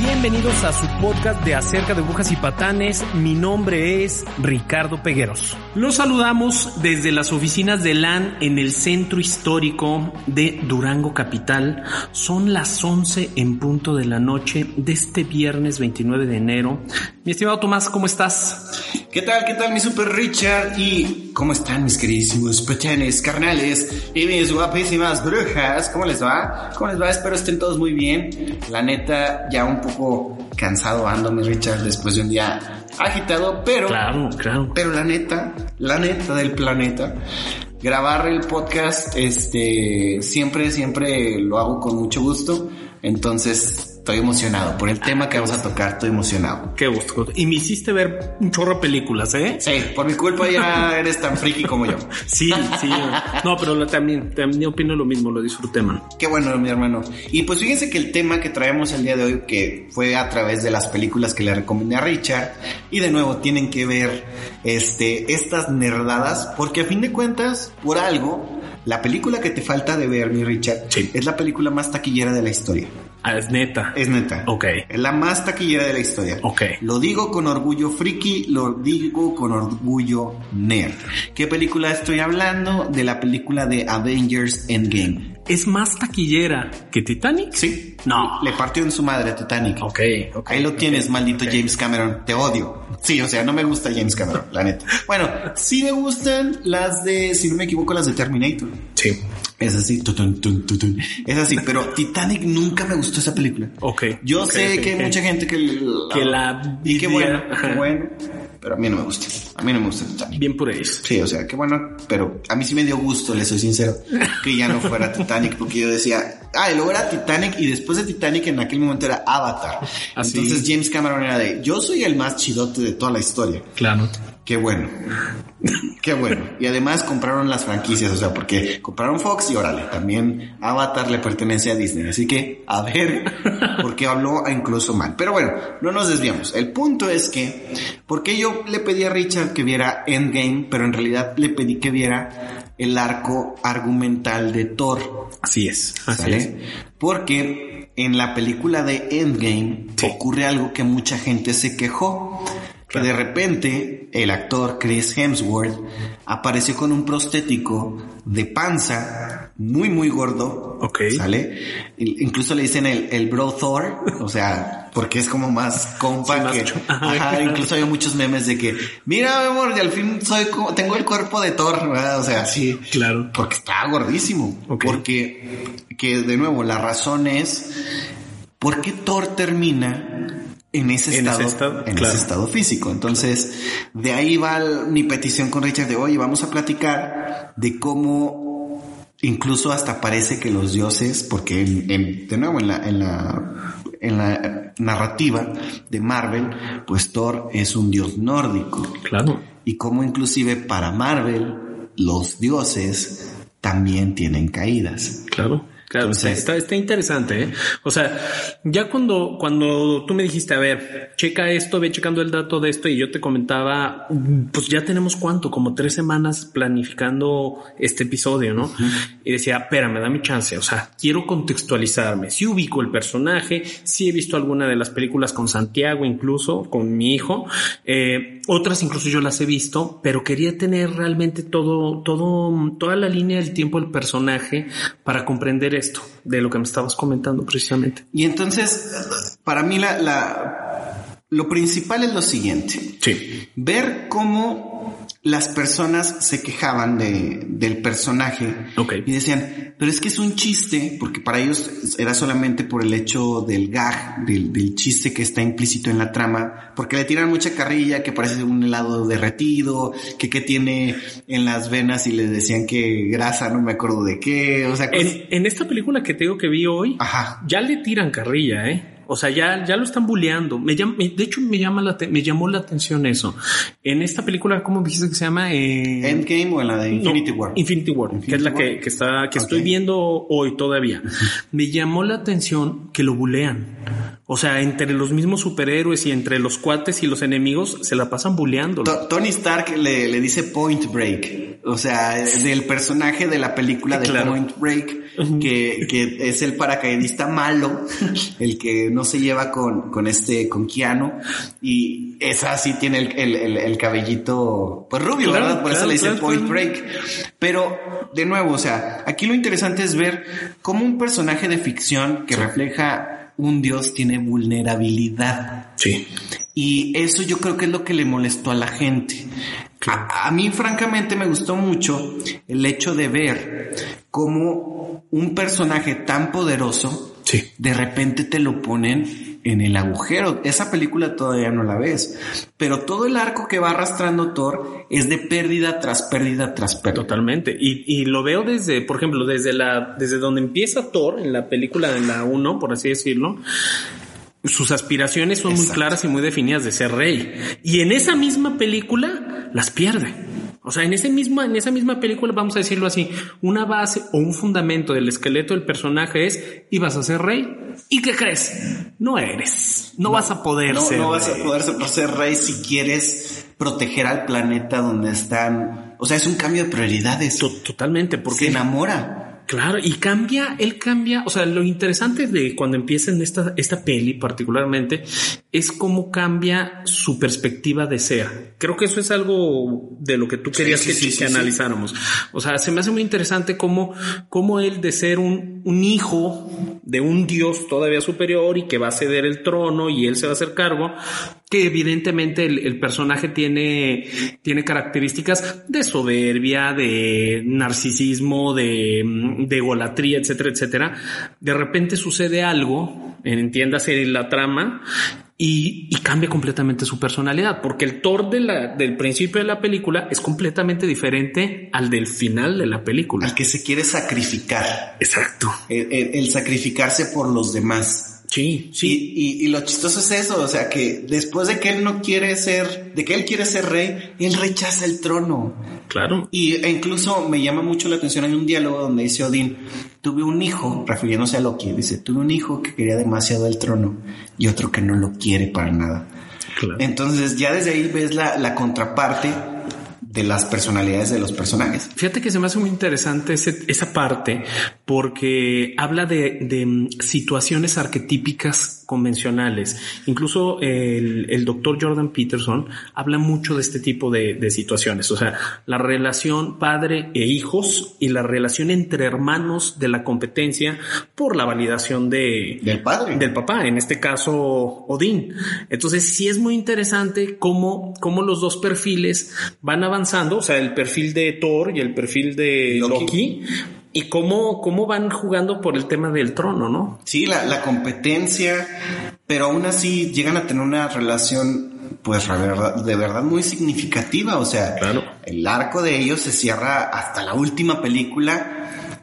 Bienvenidos a su podcast de acerca de brujas y patanes. Mi nombre es Ricardo Pegueros. Los saludamos desde las oficinas de LAN en el centro histórico de Durango Capital. Son las 11 en punto de la noche de este viernes 29 de enero. Mi estimado Tomás, ¿cómo estás? ¿Qué tal? ¿Qué tal mi super Richard? ¿Y cómo están mis queridísimos patanes, carnales y mis guapísimas brujas? ¿Cómo les va? ¿Cómo les va? Espero estén todos muy bien. La neta, ya un poco cansado ando mi Richard después de un día agitado, pero... Claro, claro. Pero la neta, la neta del planeta, grabar el podcast, este, siempre, siempre lo hago con mucho gusto. Entonces, estoy emocionado por el tema que vamos a tocar, estoy emocionado. Qué gusto. Y me hiciste ver un chorro de películas, ¿eh? Sí, por mi culpa ya eres tan friki como yo. Sí, sí. No, pero también, también opino lo mismo, lo disfruté, man. Qué bueno, mi hermano. Y pues fíjense que el tema que traemos el día de hoy, que fue a través de las películas que le recomendé a Richard, y de nuevo tienen que ver este, estas nerdadas, porque a fin de cuentas, por algo, la película que te falta de ver, mi Richard, Sí. es la película más taquillera de la historia. Ah, es neta. Es neta. Ok. Es la más taquillera de la historia. Ok. Lo digo con orgullo friki, lo digo con orgullo nerd. ¿Qué película estoy hablando? De la película de Avengers Endgame. ¿Es más taquillera que Titanic? Sí. No. Le partió en su madre Titanic. Ok, ok. Ahí lo tienes, maldito James Cameron. Te odio. Sí, o sea, no me gusta James Cameron, la neta. Bueno, sí me gustan las de, si no me equivoco, las de Terminator. Sí. Es así, tutun, tun, tutun. es así, pero Titanic nunca me gustó esa película. Ok. Yo sé que hay mucha gente que, la- Que la y qué bueno, qué bueno, pero a mí no me gusta. A mí no me gusta Titanic. Bien por eso. Sí, o sea, qué bueno, pero a mí sí me dio gusto, le soy sincero, que ya no fuera Titanic, porque yo decía, ah, y luego era Titanic y después de Titanic en aquel momento era Avatar. Así. Entonces James Cameron era de, yo soy el más chidote de toda la historia. Claro. Qué bueno. Qué bueno. Y además compraron las franquicias, o sea, porque compraron Fox y órale, también Avatar le pertenece a Disney. Así que, a ver, porque habló incluso mal. Pero bueno, no nos desviamos. El punto es que, porque yo le pedí a Richard que viera Endgame, pero en realidad le pedí que viera el arco argumental de Thor. Así es. Así ¿Sale? es. Porque en la película de Endgame Sí. ocurre algo que mucha gente se quejó. Que de repente el actor Chris Hemsworth apareció con un prostético de panza muy muy gordo. Ok. ¿Sale? Incluso le dicen el, el bro Thor. O sea, porque es como más compa Sí, más que... Ajá, incluso hay muchos memes de que, mira mi amor, y al fin soy como, tengo el cuerpo de Thor, ¿verdad? O sea, sí. Claro. Porque está gordísimo. Ok. Porque, que de nuevo, la razón es, ¿por qué Thor termina en ese En estado, ese estado, en claro. ese estado físico? Entonces, de ahí va mi petición con Richard de, oye, vamos a platicar de cómo incluso hasta parece que los dioses, porque en- en- de nuevo, en la, en la, en la narrativa de Marvel, pues Thor es un dios nórdico Claro. y cómo inclusive para Marvel los dioses también tienen caídas. Claro. Claro, Entonces- está, está interesante, ¿eh? O sea, ya cuando, cuando tú me dijiste, a ver, checa esto, ve checando el dato de esto, y yo te comentaba, pues ya tenemos cuánto, como tres semanas planificando este episodio, ¿no? Y decía, espérame, dame chance, o sea, quiero contextualizarme. Si ubico el personaje, si he visto alguna de las películas con Santiago, incluso con mi hijo, eh, otras incluso yo las he visto, pero quería tener realmente todo, todo, toda la línea del tiempo del personaje para comprender esto de lo que me estabas comentando precisamente. Y entonces, para mí la, la- lo principal es lo siguiente. Sí. Ver cómo las personas se quejaban de, del personaje Ok. y decían, pero es que es un chiste, porque para ellos era solamente por el hecho del gag, del, del chiste que está implícito en la trama, porque le tiran mucha carrilla, que parece un helado derretido, que tiene en las venas y les decían que grasa, no me acuerdo de qué, o sea, cosas- En, en esta película que te digo que vi hoy, Ajá. ya le tiran carrilla, ¿eh? O sea, ya, ya lo están bulleando. Me llama, de hecho, me llama la, me llamó la atención eso. En esta película, ¿cómo dijiste que se llama? Eh, Endgame o en la de Infinity no, War. Infinity War, que es la War. que, que está, que estoy viendo hoy todavía. Me llamó la atención que lo bulean. O sea, entre los mismos superhéroes y entre los cuates y los enemigos se la pasan buleando. To- Tony Stark le, le dice Point Break, o sea, del personaje de la película de Claro. Point Break, que, que es el paracaidista malo, el que no se lleva con, con este, con Keanu, y esa sí tiene el, el, el- el cabellito, pues rubio, Claro, ¿verdad? Por eso le dice Point. Break. Pero, de nuevo, o sea, aquí lo interesante es ver cómo un personaje de ficción que refleja un dios tiene vulnerabilidad. Sí. Y eso yo creo que es lo que le molestó a la gente. A, a mí francamente me gustó mucho el hecho de ver cómo un personaje tan poderoso Sí. de repente te lo ponen en el agujero. Esa película todavía no la ves, pero todo el arco que va arrastrando Thor es de pérdida tras pérdida tras pérdida. Totalmente. Y, y lo veo desde, por ejemplo, desde la, desde donde empieza Thor, en la película de la 1, por así decirlo. Sus aspiraciones son muy claras y muy definidas de ser rey. Y en esa misma película las pierde. O sea, en ese mismo, en esa misma película, vamos a decirlo así, una base o un fundamento del esqueleto del personaje es, ibas a ser rey. ¿Y qué crees? No eres. No, vas a poder No, ser no vas a poder ser, ser rey si quieres proteger al planeta donde están. O sea, es un cambio de prioridades. To- Totalmente, Se porque enamora. Claro, y cambia, él cambia, o sea, lo interesante de cuando empieza en esta, esta peli particularmente es cómo cambia su perspectiva de ser. Creo que eso es algo de lo que tú querías sí, que, sí, que sí, analizáramos. O sea, se me hace muy interesante cómo, cómo él de ser un, un hijo de un dios todavía superior y que va a ceder el trono y él se va a hacer cargo, que evidentemente el, personaje tiene, tiene características de soberbia, de narcisismo, de, de egolatría, etcétera, etcétera. De repente sucede algo, entiéndase la trama, y, y cambia completamente su personalidad, porque el Thor de la, del principio de la película es completamente diferente al del final de la película. Al que se quiere sacrificar. Exacto. El, el- el sacrificarse por los demás. Sí, sí. Y, y- y lo chistoso es eso, o sea que después de que él no quiere ser, de que él quiere ser rey, él rechaza el trono. Claro. Y e incluso me llama mucho la atención, hay un diálogo donde dice Odín, tuve un hijo, refiriéndose a Loki, dice, tuve un hijo que quería demasiado el trono y otro que no lo quiere para nada. Claro. Entonces ya desde ahí ves la, la contraparte de las personalidades de los personajes. Fíjate que se me hace muy interesante ese- esa parte porque habla de, de, mm, situaciones arquetípicas convencionales. Incluso el, el doctor Jordan Peterson habla mucho de este tipo de, de situaciones. O sea, la relación padre e hijos y la relación entre hermanos de la competencia por la validación de, Del padre. del papá, en este caso Odín. Entonces sí es muy interesante cómo, cómo los dos perfiles van avanzando, o sea, el perfil de Thor y el perfil de Loki. Loki, y cómo, cómo van jugando por el tema del trono, ¿no? Sí, la, la competencia, pero aún así llegan a tener una relación, pues la verdad- de verdad muy significativa. O sea, Claro. el arco de ellos se cierra hasta la última película,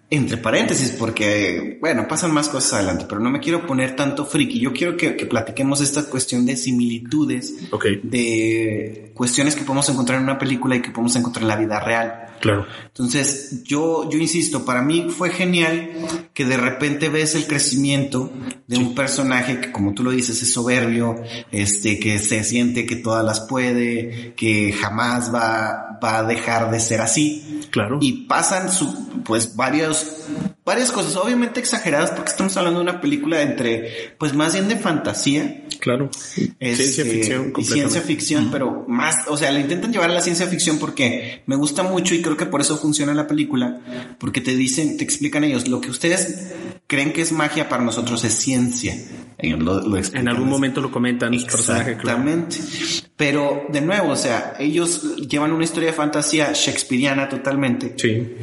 entre paréntesis, porque, bueno, pasan más cosas adelante, pero no me quiero poner tanto friki. Yo quiero que, que platiquemos esta cuestión de similitudes, de cuestiones que podemos encontrar en una película y que podemos encontrar en la vida real. Claro. Entonces, yo, yo insisto, para mí fue genial que de repente ves el crecimiento de un personaje que, como tú lo dices, es soberbio, este, que se siente que todas las puede, que jamás va, va a dejar de ser así. Claro. Y pasan su, pues varios, varias cosas, obviamente exageradas, porque estamos hablando de una película entre, pues más bien de fantasía, Claro. ciencia este, ficción. y completamente. ciencia ficción, pero más, o sea, le intentan llevar a la ciencia ficción porque me gusta mucho y creo que por eso funciona la película, porque te dicen, te explican ellos, lo que ustedes creen que es magia para nosotros es ciencia. en algún momento lo comentan Exactamente. Pero de nuevo, o sea, ellos llevan una historia de fantasía shakespeariana totalmente. Sí.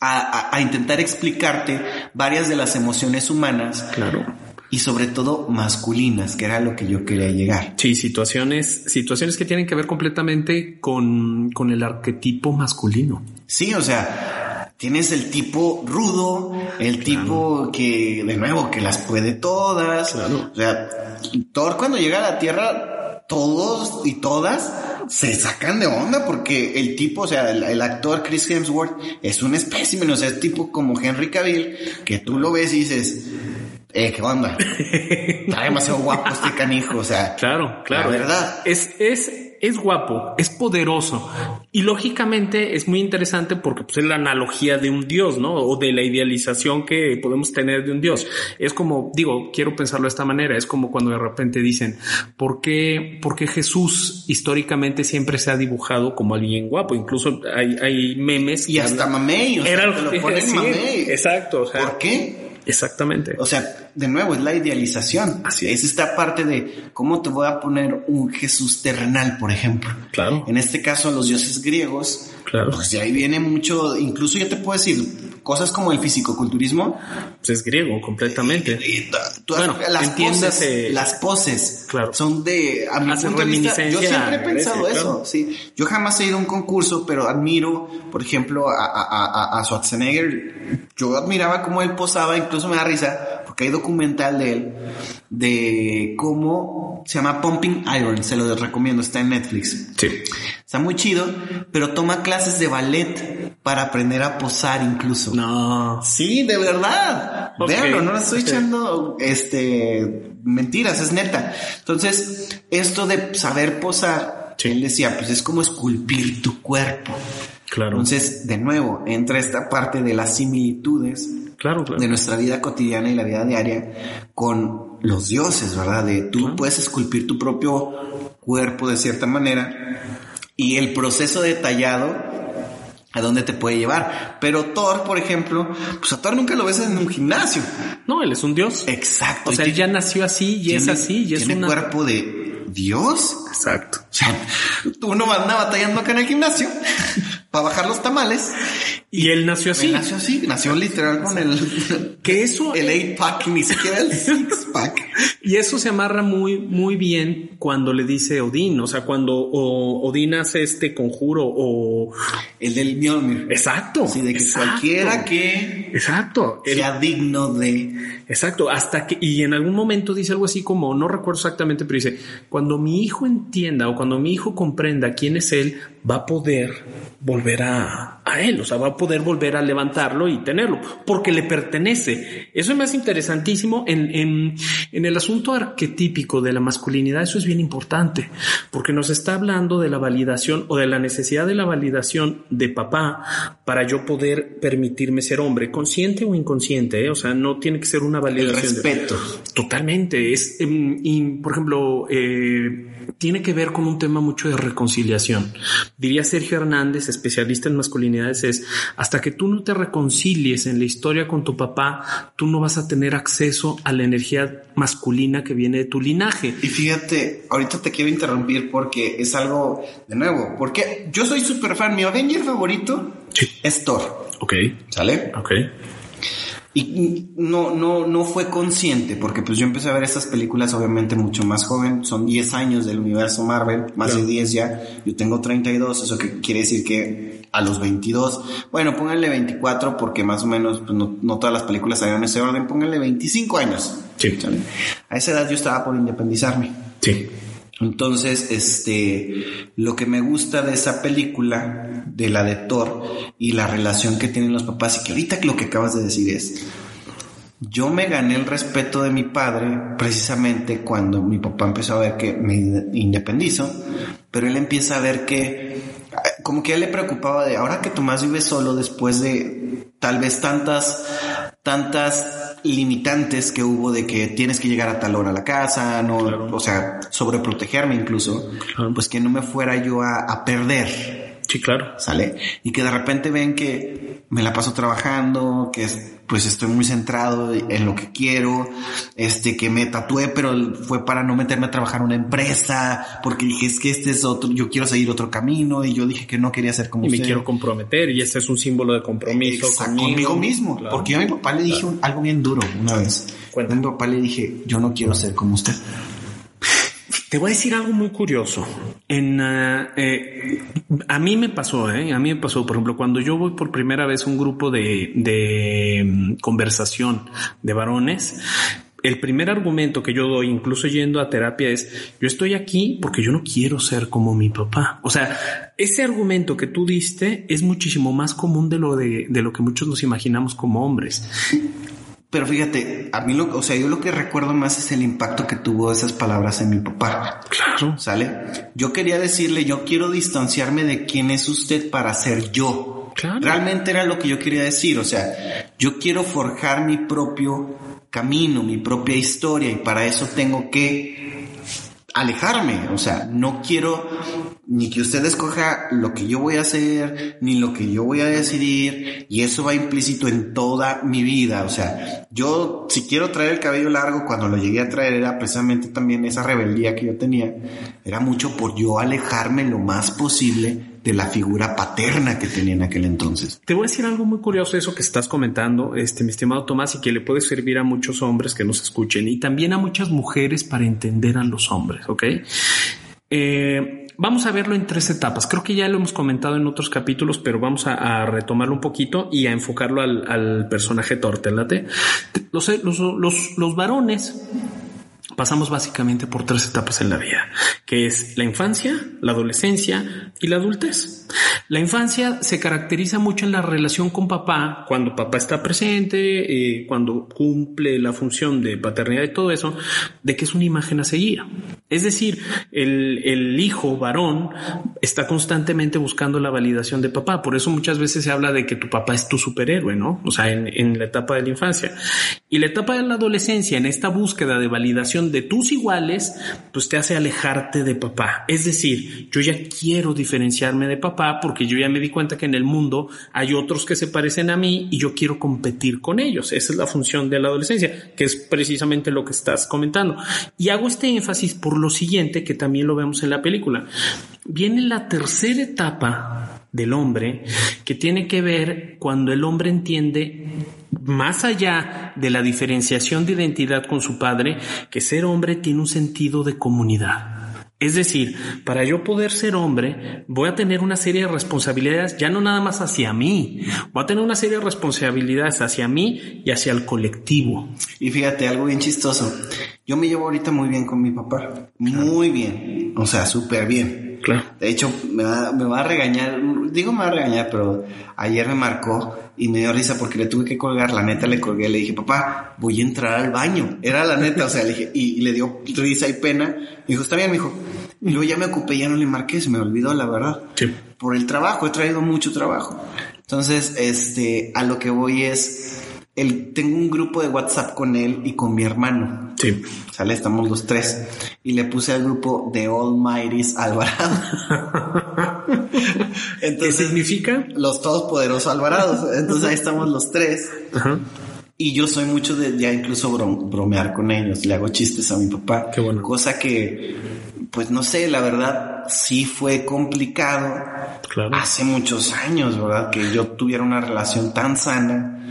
A, a, intentar explicarte varias de las emociones humanas. Claro y sobre todo masculinas, que era lo que yo quería llegar. Sí, situaciones, situaciones que tienen que ver completamente con, con el arquetipo masculino. Sí, o sea, tienes el tipo rudo, el tipo que, de nuevo, que las puede todas. Claro. O sea, Thor cuando llega a la Tierra, todos y todas se sacan de onda porque el tipo, o sea, el, actor Chris Hemsworth es un espécimen, o sea, es tipo como Henry Cavill, que tú lo ves y dices, eh, ¿qué onda? Está demasiado guapo este canijo, o sea. Claro, claro. La verdad. Es, es, es guapo, es poderoso. Y lógicamente es muy interesante porque pues, es la analogía de un dios, ¿no? O de la idealización que podemos tener de un dios. Es como, digo, quiero pensarlo de esta manera. Es como cuando de repente dicen, ¿por qué, por qué Jesús históricamente siempre se ha dibujado como alguien guapo? Incluso hay, hay memes. Y hasta mamey, o sea, lo ponen mamey. Exacto. O sea, ¿Por qué? Exactamente. O sea, de nuevo, es la idealización. Así es. esta parte de cómo te voy a poner un Jesús terrenal, por ejemplo. Claro. En este caso, los dioses griegos. Claro. Pues de ahí viene mucho, incluso yo te puedo decir, cosas como el fisicoculturismo. Pues es griego, completamente. bueno, las poses, las poses claro. son de, a mi punto de vista, yo siempre he pensado eso, sí. Yo jamás he ido a un concurso, pero admiro, por ejemplo, a, a, a Schwarzenegger. Yo admiraba cómo él posaba, incluso me da risa, porque hay documental de él, de cómo se llama Pumping Iron, se lo recomiendo, está en Netflix. Sí. Está muy chido, pero toma clases de ballet para aprender a posar incluso. No. Sí, de verdad. Okay. no le estoy echando este mentiras, es neta. Entonces, esto de saber posar, él decía, pues es como esculpir tu cuerpo. Claro. Entonces, de nuevo, entra esta parte de las similitudes claro, claro. de nuestra vida cotidiana y la vida diaria con los dioses, ¿verdad? De tú Claro. puedes esculpir tu propio cuerpo de cierta manera y el proceso detallado a dónde te puede llevar. Pero Thor, por ejemplo, pues a Thor nunca lo ves en un gimnasio. No, él es un dios. Exacto. O sea, él ya nació así y es así y es tiene una. cuerpo de Dios. Exacto. O sea, uno anda batallando acá en el gimnasio para bajar los tamales. Y él nació así. Él nació así, nació literal con el, Que eso el 8 pack, ni siquiera el 6 pack. Y eso se amarra muy, muy bien cuando le dice Odín, o sea, cuando o- Odín hace este conjuro o... El del Mjolnir. Exacto. Así de que exacto. cualquiera que Exacto. El- sea digno de... Exacto, hasta que, y en algún momento dice algo así como, no recuerdo exactamente, pero dice, cuando mi hijo entienda o cuando mi hijo comprenda quién es él, va a poder volver a, a él, o sea, va a poder volver a levantarlo y tenerlo, porque le pertenece. Eso me hace interesantísimo en, en, en el asunto arquetípico de la masculinidad, eso es bien importante, porque nos está hablando de la validación o de la necesidad de la validación de papá para yo poder permitirme ser hombre, consciente o inconsciente, ¿eh? o sea, no tiene que ser una El validación. de- respeto. Totalmente. Es, em, y, por ejemplo, eh, tiene que ver con un tema mucho de reconciliación. Diría Sergio Hernández, especialista en masculinidades, es hasta que tú no te reconcilies en la historia con tu papá, tú no vas a tener acceso a la energía masculina que viene de tu linaje. Y fíjate, ahorita te quiero interrumpir porque es algo de nuevo. Porque yo soy súper fan. Mi Avenger favorito Sí. es Thor. Ok, ¿Sale? ok. Y no, no, no fue consciente, porque pues yo empecé a ver estas películas obviamente mucho más joven, son 10 años del universo Marvel, más Claro. de 10 ya, yo tengo 32, eso que quiere decir que a los 22, bueno, pónganle 24 porque más o menos pues, no, no todas las películas salieron en ese orden, pónganle 25 años. Sí. A esa edad yo estaba por independizarme. Sí. Entonces, este, lo que me gusta de esa película, de la de Thor, y la relación que tienen los papás, y que ahorita lo que acabas de decir es, yo me gané el respeto de mi padre precisamente cuando mi papá empezó a ver que me independizo, pero él empieza a ver que, como que él le preocupaba de, ahora que Tomás vive solo después de tal vez tantas, tantas limitantes que hubo de que tienes que llegar a tal hora a la casa, no, Claro. o sea, sobreprotegerme incluso, Claro. pues que no me fuera yo a, a perder. Sí, claro. ¿Sale? Y que de repente ven que me la paso trabajando, que pues estoy muy centrado en lo que quiero, este, que me tatué, pero fue para no meterme a trabajar en una empresa, porque dije, es que este es otro, yo quiero seguir otro camino, y yo dije que no quería ser como y usted. me quiero comprometer, y este es un símbolo de compromiso conmigo, mismo. Porque yo a mi papá le dije algo bien duro una vez. A mi papá le dije, yo no quiero ser como usted. Te voy a decir algo muy curioso. En, uh, eh, a mí me pasó, ¿eh? a mí me pasó, por ejemplo, cuando yo voy por primera vez a un grupo de, de um, conversación de varones, el primer argumento que yo doy, incluso yendo a terapia, es yo estoy aquí porque yo no quiero ser como mi papá. O sea, ese argumento que tú diste es muchísimo más común de lo de, de lo que muchos nos imaginamos como hombres. Pero fíjate, a mí lo, o sea, yo lo que recuerdo más es el impacto que tuvo esas palabras en mi papá. Claro. ¿Sale? Yo quería decirle, yo quiero distanciarme de quién es usted para ser yo. Claro. Realmente era lo que yo quería decir. O sea, yo quiero forjar mi propio camino, mi propia historia y para eso tengo que alejarme. O sea, no quiero ni que usted escoja lo que yo voy a hacer, ni lo que yo voy a decidir, y eso va implícito en toda mi vida. O sea, yo si quiero traer el cabello largo, cuando lo llegué a traer era precisamente también esa rebeldía que yo tenía, era mucho por yo alejarme lo más posible de la figura paterna que tenía en aquel entonces. Te voy a decir algo muy curioso eso que estás comentando, este mi estimado Tomás, y que le puede servir a muchos hombres que nos escuchen y también a muchas mujeres para entender a los hombres, ¿ok? Eh, vamos a verlo en tres etapas. Creo que ya lo hemos comentado en otros capítulos, pero vamos a, retomarlo un poquito y a enfocarlo al, al personaje Tortelate. Los, los, los, los varones pasamos básicamente por tres etapas en la vida, que es la infancia, la adolescencia y la adultez. La infancia se caracteriza mucho en la relación con papá, cuando papá está presente, eh, cuando cumple la función de paternidad y todo eso, de que es una imagen a seguir. Es decir, el, el hijo varón está constantemente buscando la validación de papá. Por eso muchas veces se habla de que tu papá es tu superhéroe, ¿no? O sea, en, en la etapa de la infancia. Y la etapa de la adolescencia, en esta búsqueda de validación de tus iguales, pues te hace alejarte de papá. Es decir, yo ya quiero diferenciarme de papá porque yo ya me di cuenta que en el mundo hay otros que se parecen a mí y yo quiero competir con ellos. Esa es la función de la adolescencia, que es precisamente lo que estás comentando. Y hago este énfasis por lo siguiente, que también lo vemos en la película. Viene la tercera etapa del hombre que tiene que ver cuando el hombre entiende más allá de la diferenciación de identidad con su padre, que ser hombre tiene un sentido de comunidad. Es decir, para yo poder ser hombre, voy a tener una serie de responsabilidades, ya no nada más hacia mí, voy a tener una serie de responsabilidades hacia mí y hacia el colectivo. Y fíjate, algo bien chistoso. Yo me llevo ahorita muy bien con mi papá. Muy bien. O sea, súper bien. Claro. De hecho, me va, me va a regañar, digo me va a regañar, pero ayer me marcó y me dio risa porque le tuve que colgar, la neta le colgué, le dije, papá, voy a entrar al baño. Era la neta, o sea, le dije, y, y le dio risa y pena. Me dijo, está bien, me dijo. Y luego ya me ocupé, ya no le marqué, se me olvidó, la verdad. Sí. Por el trabajo, he traído mucho trabajo. Entonces, este, a lo que voy es, el, tengo un grupo de WhatsApp con él y con mi hermano. Sí. Sale, estamos los tres. Y le puse al grupo de Almighty's Alvarado. ¿Qué significa? Los todopoderosos Alvarados. Entonces ahí estamos los tres. Ajá. Y yo soy mucho de ya incluso brom- bromear con ellos. Le hago chistes a mi papá. Qué bueno. Cosa que, pues no sé, la verdad sí fue complicado. Claro. Hace muchos años, ¿verdad? Que yo tuviera una relación tan sana,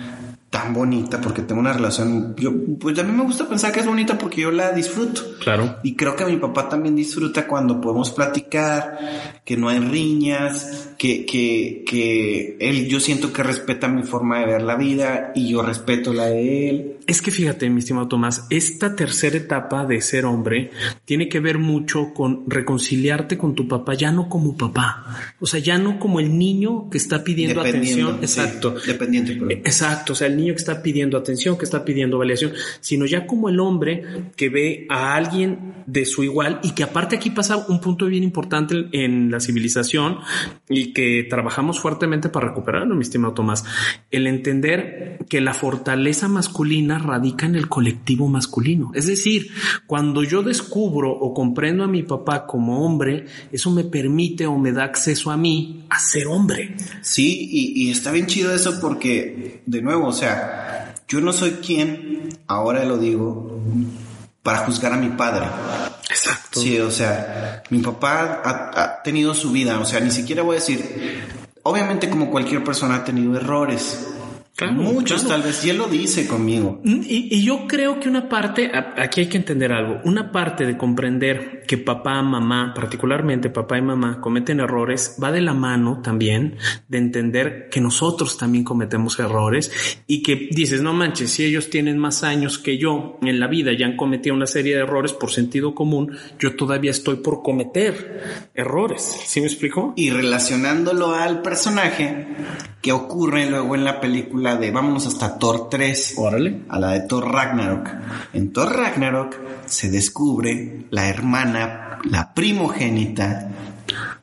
tan bonita, porque tengo una relación, yo, pues a mí me gusta pensar que es bonita porque yo la disfruto. Claro. Y creo que mi papá también disfruta cuando podemos platicar, que no hay riñas, que, que, que él, yo siento que respeta mi forma de ver la vida y yo respeto la de él. Es que fíjate, mi estimado Tomás, esta tercera etapa de ser hombre tiene que ver mucho con reconciliarte con tu papá, ya no como papá. O sea, ya no como el niño que está pidiendo atención. sí, Exacto. dependiente, pero- Exacto. O sea, el niño que está pidiendo atención, que está pidiendo validación, sino ya como el hombre que ve a alguien de su igual y que aparte aquí pasa un punto bien importante en la civilización y que trabajamos fuertemente para recuperarlo, mi estimado Tomás. El entender que la fortaleza masculina radica en el colectivo masculino. Es decir, cuando yo descubro o comprendo a mi papá como hombre, eso me permite o me da acceso a mí a ser hombre. Sí, y, y está bien chido eso porque, de nuevo, o sea, yo no soy quien, ahora lo digo, para juzgar a mi padre. Exacto. Sí, o sea, mi papá ha, ha tenido su vida, o sea, ni siquiera voy a decir, obviamente como cualquier persona ha tenido errores, Claro, Muchos claro. tal vez, y él lo dice conmigo. Mm, Y, y yo creo que una parte, aquí hay que entender algo, una parte de comprender que papá, mamá, particularmente papá y mamá cometen errores, va de la mano también de entender que nosotros también cometemos errores y que dices, no manches, si ellos tienen más años que yo en la vida y han cometido una serie de errores por sentido común, yo todavía estoy por cometer errores. ¿Sí me explico? Y relacionándolo al personaje que ocurre luego en la película de vámonos hasta Thor 3. Órale. a la de Thor Ragnarok. En Thor Ragnarok se descubre la hermana, la primogénita,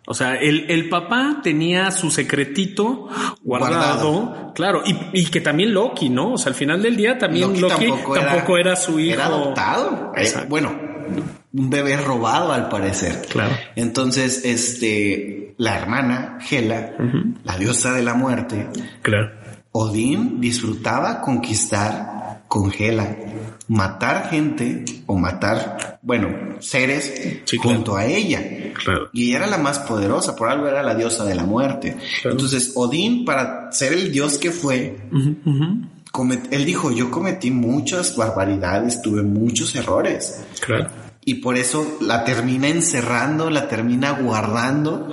O sea, el, el papá tenía su secretito guardado, Guardado. claro, y, y que también Loki, ¿no? O sea, al final del día también Loki, tampoco, era, su hijo. Era adoptado. Eh, bueno, un bebé robado al parecer. Claro. Entonces, este, la hermana, Hela, la diosa de la muerte, Claro. Odín disfrutaba conquistar con Hela, matar gente o matar, bueno, seres Sí, claro. junto a ella. Claro. Y ella era la más poderosa, por algo era la diosa de la muerte. Claro. Entonces, Odín, para ser el dios que fue, comet- él dijo, yo cometí muchas barbaridades, tuve muchos errores. Claro. Y por eso la termina encerrando, la termina guardando,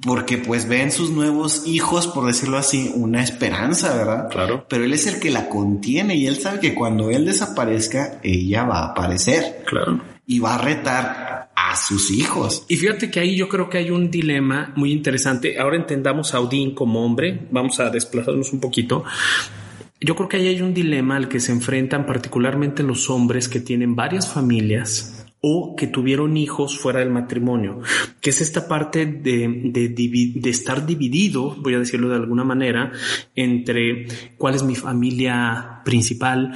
porque pues ve en sus nuevos hijos, por decirlo así, una esperanza, ¿verdad? Claro. Pero él es el que la contiene y él sabe que cuando él desaparezca, ella va a aparecer Claro. y va a retar a sus hijos. Y fíjate que ahí yo creo que hay un dilema muy interesante. Ahora entendamos a Odín como hombre. Vamos a desplazarnos un poquito. Yo creo que ahí hay un dilema al que se enfrentan particularmente los hombres que tienen varias familias o que tuvieron hijos fuera del matrimonio, que es esta parte de, de, de estar dividido, voy a decirlo de alguna manera, entre cuál es mi familia principal,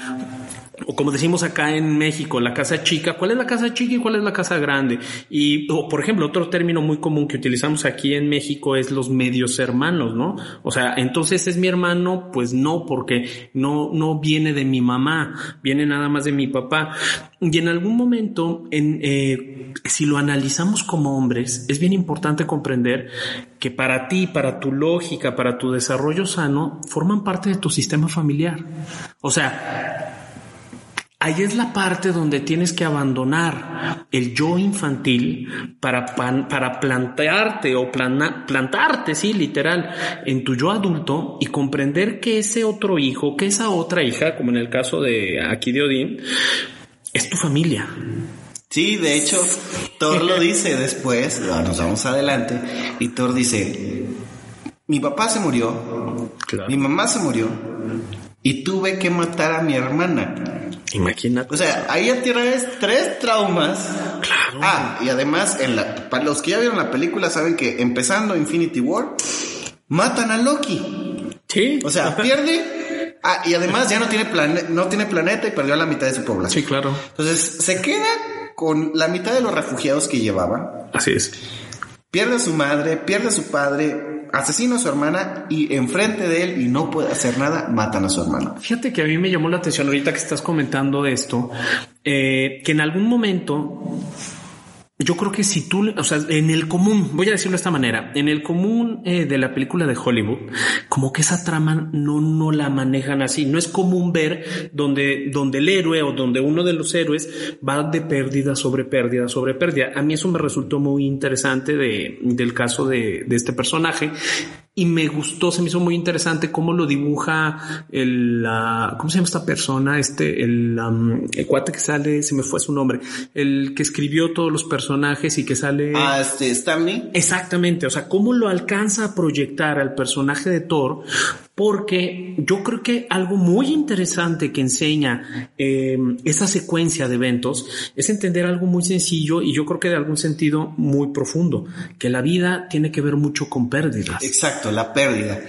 o como decimos acá en México, la casa chica, ¿cuál es la casa chica y cuál es la casa grande? Y, o, por ejemplo, otro término muy común que utilizamos aquí en México es los medios hermanos, ¿no? O sea, entonces es mi hermano, pues no, porque no, no viene de mi mamá, viene nada más de mi papá. Y en algún momento, en, eh, si lo analizamos como hombres, es bien importante comprender que para ti, para tu lógica, para tu desarrollo sano, forman parte de tu sistema familiar. O sea, Ahí es la parte donde tienes que abandonar el yo infantil para, pan- para plantearte o plana- plantarte, sí, literal, en tu yo adulto y comprender que ese otro hijo, que esa otra hija, como en el caso de aquí de Odín, es tu familia. Sí, de hecho, Thor lo dice después, nos vamos adelante, y Thor dice, mi papá se murió, Claro. mi mamá se murió, y tuve que matar a mi hermana. Imagínate. O sea, ahí ya tienes tres traumas. Claro. Ah, y además, en la, para los que ya vieron la película, saben que empezando Infinity War, matan a Loki. Sí. O sea, pierde. Ah, y además ya no tiene, plane- no tiene planeta y perdió a la mitad de su población. sí, claro. Entonces, se queda con la mitad de los refugiados que llevaba. Así es. Pierde a su madre, pierde a su padre, asesina a su hermana y enfrente de él y no puede hacer nada, matan a su hermano. Fíjate que a mí me llamó la atención ahorita que estás comentando esto, eh, que en algún momento yo creo que si tú, o sea, en el común, voy a decirlo de esta manera, en el común eh, de la película de Hollywood, como que esa trama no, no la manejan así. No es común ver donde, donde el héroe o donde uno de los héroes va de pérdida sobre pérdida sobre pérdida. A mí eso me resultó muy interesante de, del caso de este personaje y me gustó, se me hizo muy interesante cómo lo dibuja el, la- ¿cómo se llama esta persona? Este, el, am, el cuate que sale, se me fue su nombre, el que escribió todos los personajes y que sale... Ah, este, Stanley. Exactamente, o sea, cómo lo alcanza a proyectar al personaje de Thor porque yo creo que algo muy interesante que enseña eh, esa secuencia de eventos es entender algo muy sencillo y yo creo que de algún sentido muy profundo, que la vida tiene que ver mucho con pérdidas. Exacto, la pérdida.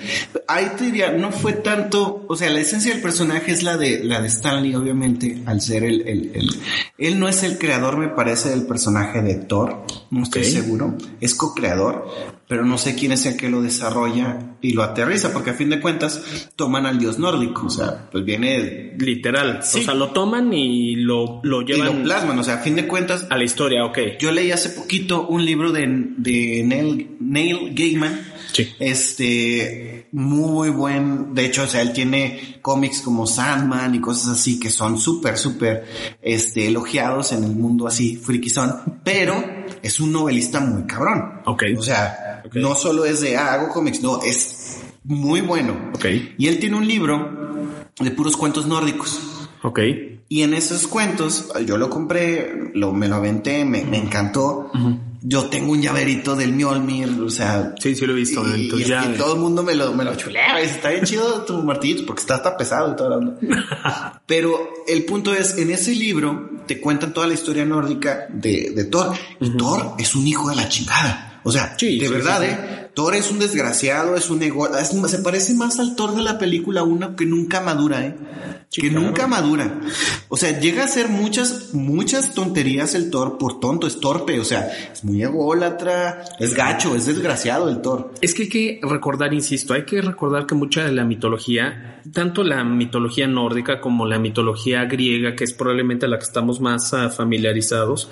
Ahí te diría, no fue tanto, o sea, la esencia del personaje es la de la de Stanley, obviamente, al ser el, el, el él no es el creador, me parece, del personaje de Thor, no estoy seguro, es co-creador, pero no sé quién es el que lo desarrolla y lo aterriza, porque a fin de cuentas toman al dios nórdico, o sea, pues viene literal, o sea, lo toman y lo, lo llevan y lo plasman, o sea, a fin de cuentas a la historia, ok. Yo leí hace poquito un libro de, de Neil, Neil Gaiman, Sí. Este, muy buen, de hecho, o sea, él tiene cómics como Sandman y cosas así que son súper, súper, este, elogiados en el mundo así, frikizón, pero es un novelista muy cabrón. Ok. O sea, no solo es de, ah, hago cómics, no, es muy bueno. Ok. Y él tiene un libro de puros cuentos nórdicos. Ok. Y en esos cuentos, yo lo compré, lo, me lo aventé, me, me encantó. Yo tengo un llaverito del Mjolnir, o sea. Sí, sí lo he visto. Y, y, y todo el mundo me lo, me lo chulea, está bien chido tu martillito porque está hasta pesado y todo. Pero el punto es, en ese libro te cuentan toda la historia nórdica de, de Thor. Y Thor es un hijo de la chingada. O sea, Sí, de sí, verdad, sí, ¿eh? Thor es un desgraciado, es un ego, es- se parece más al Thor de la película 1 que nunca madura, ¿eh? Sí, que claro. nunca madura. O sea, llega a hacer muchas, muchas tonterías el Thor por tonto, es torpe, o sea, es muy ególatra, es gacho, es desgraciado el Thor. Es que hay que recordar, insisto, hay que recordar que mucha de la mitología, tanto la mitología nórdica como la mitología griega, que es probablemente la que estamos más ah, familiarizados,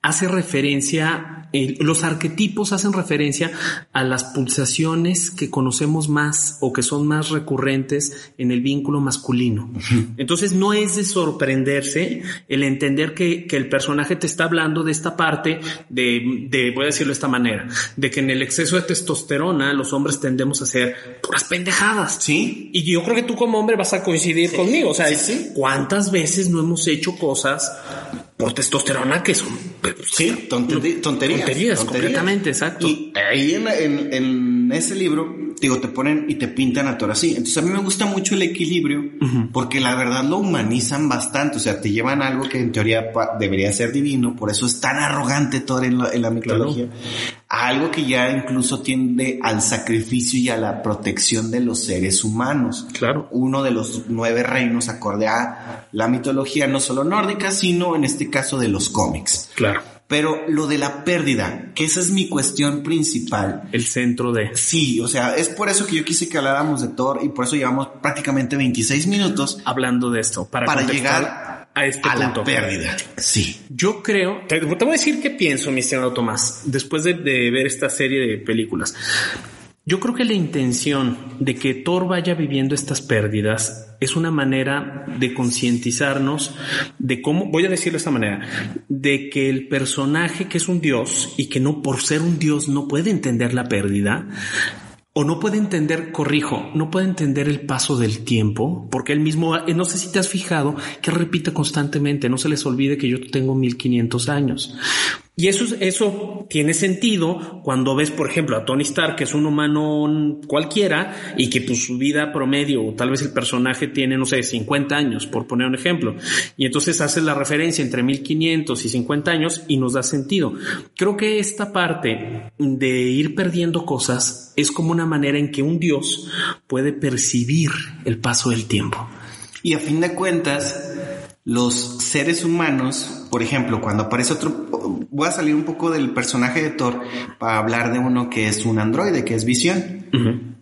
hace referencia, eh, los arquetipos hacen referencia a las pulsaciones que conocemos más o que son más recurrentes en el vínculo masculino. Entonces no es de sorprenderse el entender que, que el personaje te está hablando de esta parte de, de, voy a decirlo de esta manera, de que en el exceso de testosterona los hombres tendemos a hacer puras pendejadas. ¿Sí? Y yo creo que tú como hombre vas a coincidir conmigo. O sea, sí, sí. ¿cuántas veces no hemos hecho cosas por testosterona que son Sí, tonte- tonterías. Tonterías, completamente, exacto. Y ahí en, en- en ese libro, digo, te ponen y te pintan a Thor así. Entonces a mí me gusta mucho el equilibrio porque la verdad lo humanizan bastante. O sea, te llevan algo que en teoría debería ser divino. Por eso es tan arrogante Thor en la, en la mitología. A algo que ya incluso tiende al sacrificio y a la protección de los seres humanos Claro. uno de los nueve reinos acorde a la mitología no solo nórdica, sino en este caso de los cómics. Claro. Pero lo de la pérdida, que esa es mi cuestión principal. El centro de. Sí, o sea, es por eso que yo quise que habláramos de Thor y por eso llevamos prácticamente 26 minutos Hablando de esto, para, llegar a este a punto. la pérdida. Sí. Yo creo, te, te voy a decir qué pienso, mi estimado Tomás, después de, de ver esta serie de películas. Yo creo que la intención de que Thor vaya viviendo estas pérdidas es una manera de concientizarnos de cómo, voy a decirlo de esta manera, de que el personaje que es un dios y que no por ser un dios no puede entender la pérdida, o no puede entender, corrijo, no puede entender el paso del tiempo, porque él mismo, eh, no sé si te has fijado, que repite constantemente, no se les olvide que yo tengo 1500 años. Y eso, es- eso tiene sentido cuando ves, por ejemplo, a Tony Stark, que es un humano cualquiera y que pues su vida promedio, o tal vez el personaje tiene, no sé, 50 años, por poner un ejemplo. Y entonces haces la referencia entre 1500 y 50 años y nos da sentido. Creo que esta parte de ir perdiendo cosas es como una manera en que un dios puede percibir el paso del tiempo. Y a fin de cuentas, los seres humanos, por ejemplo, cuando aparece otro, voy a salir un poco del personaje de Thor para hablar de uno que es un androide, que es Visión.